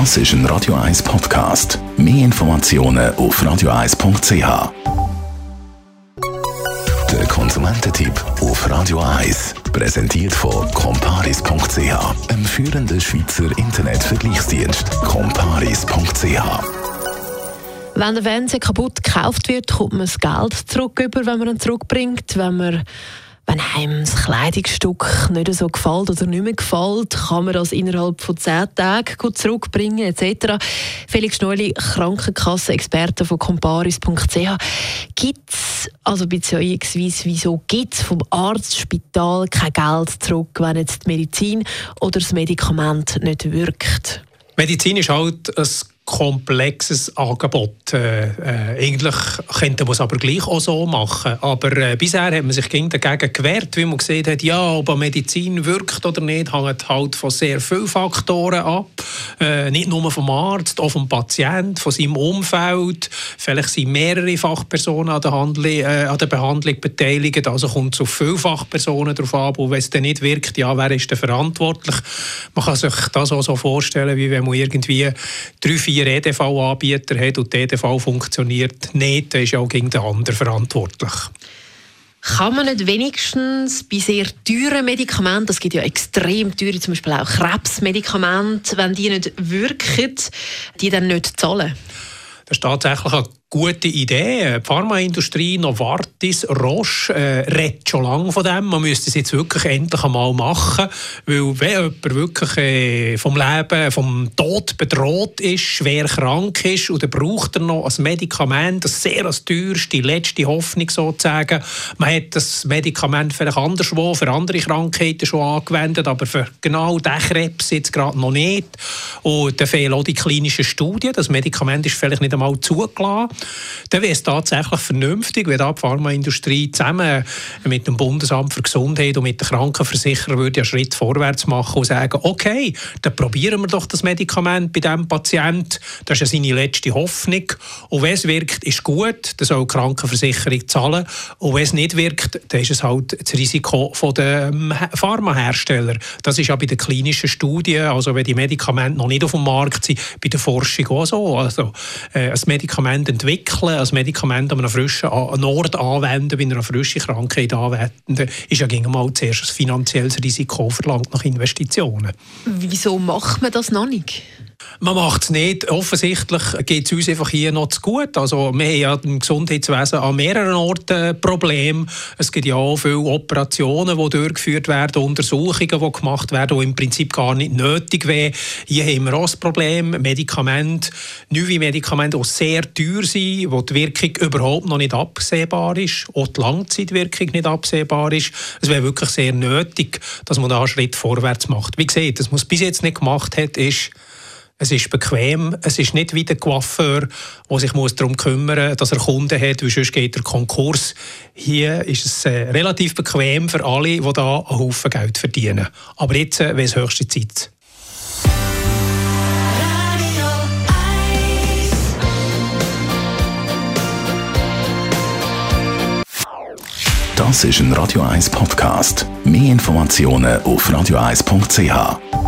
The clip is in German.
Das ist ein Radio 1 Podcast. Mehr Informationen auf radio1.ch. Der Konsumententipp auf Radio 1 präsentiert von comparis.ch, einem führenden Schweizer Internetvergleichsdienst. comparis.ch wenn der Fernseher kaputt gekauft wird, kommt man das Geld zurück über, wenn man ihn zurückbringt. Wenn man wenn einem das Kleidungsstück nicht so gefällt oder nicht mehr gefällt, kann man das innerhalb von zehn Tagen gut zurückbringen etc. Felix Schneuli, Krankenkasse-Experte von comparis.ch. Gibt es, also beziehungsweise wieso gibt es vom Arzt, Spital kein Geld zurück, wenn jetzt die Medizin oder das Medikament nicht wirkt? Medizin ist halt ein komplexes Angebot. Äh, äh, eigentlich könnte man es aber gleich auch so machen. Aber äh, bisher hat man sich dagegen gewehrt, wie man gesehen hat, ja, ob eine Medizin wirkt oder nicht, hängt halt von sehr vielen Faktoren ab. Äh, nicht nur vom Arzt, auch vom Patienten, von seinem Umfeld. Vielleicht sind mehrere Fachpersonen an der, Handl äh, an der Behandlung beteiligt, also kommt es auf viele Fachpersonen darauf an. Und wenn es dann nicht wirkt, ja, wer ist denn verantwortlich? Man kann sich das auch so vorstellen, wie wenn man irgendwie drei, vier vier EDV-Anbieter hat und die EDV funktioniert nicht, dann ist ja auch gegen den anderen verantwortlich. Kann man nicht wenigstens bei sehr teuren Medikamenten, es gibt ja extrem teure, zum Beispiel auch Krebsmedikamente, wenn die nicht wirken, die dann nicht zahlen? Das ist tatsächlich eine gute Idee. Die Pharmaindustrie, Novartis, Roche äh, redet schon lange von dem. Man müsste es jetzt wirklich endlich einmal machen, weil wenn jemand wirklich äh, vom Leben, vom Tod bedroht ist, schwer krank ist und dann braucht er noch ein Medikament, das sehr als teuerste, letzte Hoffnung sozusagen. Man hat das Medikament vielleicht anderswo für andere Krankheiten schon angewendet, aber für genau diesen Krebs jetzt gerade noch nicht. Und dann fehlen auch die klinischen Studien. Das Medikament ist vielleicht nicht einmal zugelassen dann wäre es tatsächlich vernünftig, wenn die Pharmaindustrie zusammen mit dem Bundesamt für Gesundheit und mit den Krankenversicherern würde einen Schritt vorwärts machen und sagen, okay, dann probieren wir doch das Medikament bei diesem Patienten. Das ist ja seine letzte Hoffnung. Und wenn es wirkt, ist gut, dann soll die Krankenversicherung zahlen. Und wenn es nicht wirkt, dann ist es halt das Risiko der ähm, Pharmahersteller. Das ist ja bei den klinischen Studien, also wenn die Medikamente noch nicht auf dem Markt sind, bei der Forschung auch so. Also äh, ein Medikament entwickeln, als Medikament an einem frischen Ort anwenden, bei einer frischen Krankheit anwenden, ist ja gegen mal zuerst ein finanzielles Risiko verlangt nach Investitionen. Wieso macht man das noch nicht? Man macht es nicht. Offensichtlich geht es uns einfach hier noch zu gut. Also, wir haben ja im Gesundheitswesen an mehreren Orten Probleme. Es gibt ja auch viele Operationen, die durchgeführt werden, Untersuchungen, die gemacht werden, die im Prinzip gar nicht nötig wären. Hier haben wir auch das Problem, Medikamente, neue Medikamente, die sehr teuer sind, wo die Wirkung überhaupt noch nicht absehbar ist, auch die Langzeitwirkung nicht absehbar ist. Es wäre wirklich sehr nötig, dass man da einen Schritt vorwärts macht. Wie gesagt, das, man bis jetzt nicht gemacht hat, ist, es ist bequem. Es ist nicht wie der Coiffeur, der sich darum kümmern muss, dass er Kunden hat, weil sonst geht der Konkurs. Hier ist es äh, relativ bequem für alle, die da einen Haufen Geld verdienen. Aber jetzt äh, wäre es höchste Zeit. Das ist ein Radio 1 Podcast. Mehr Informationen auf radio1.ch.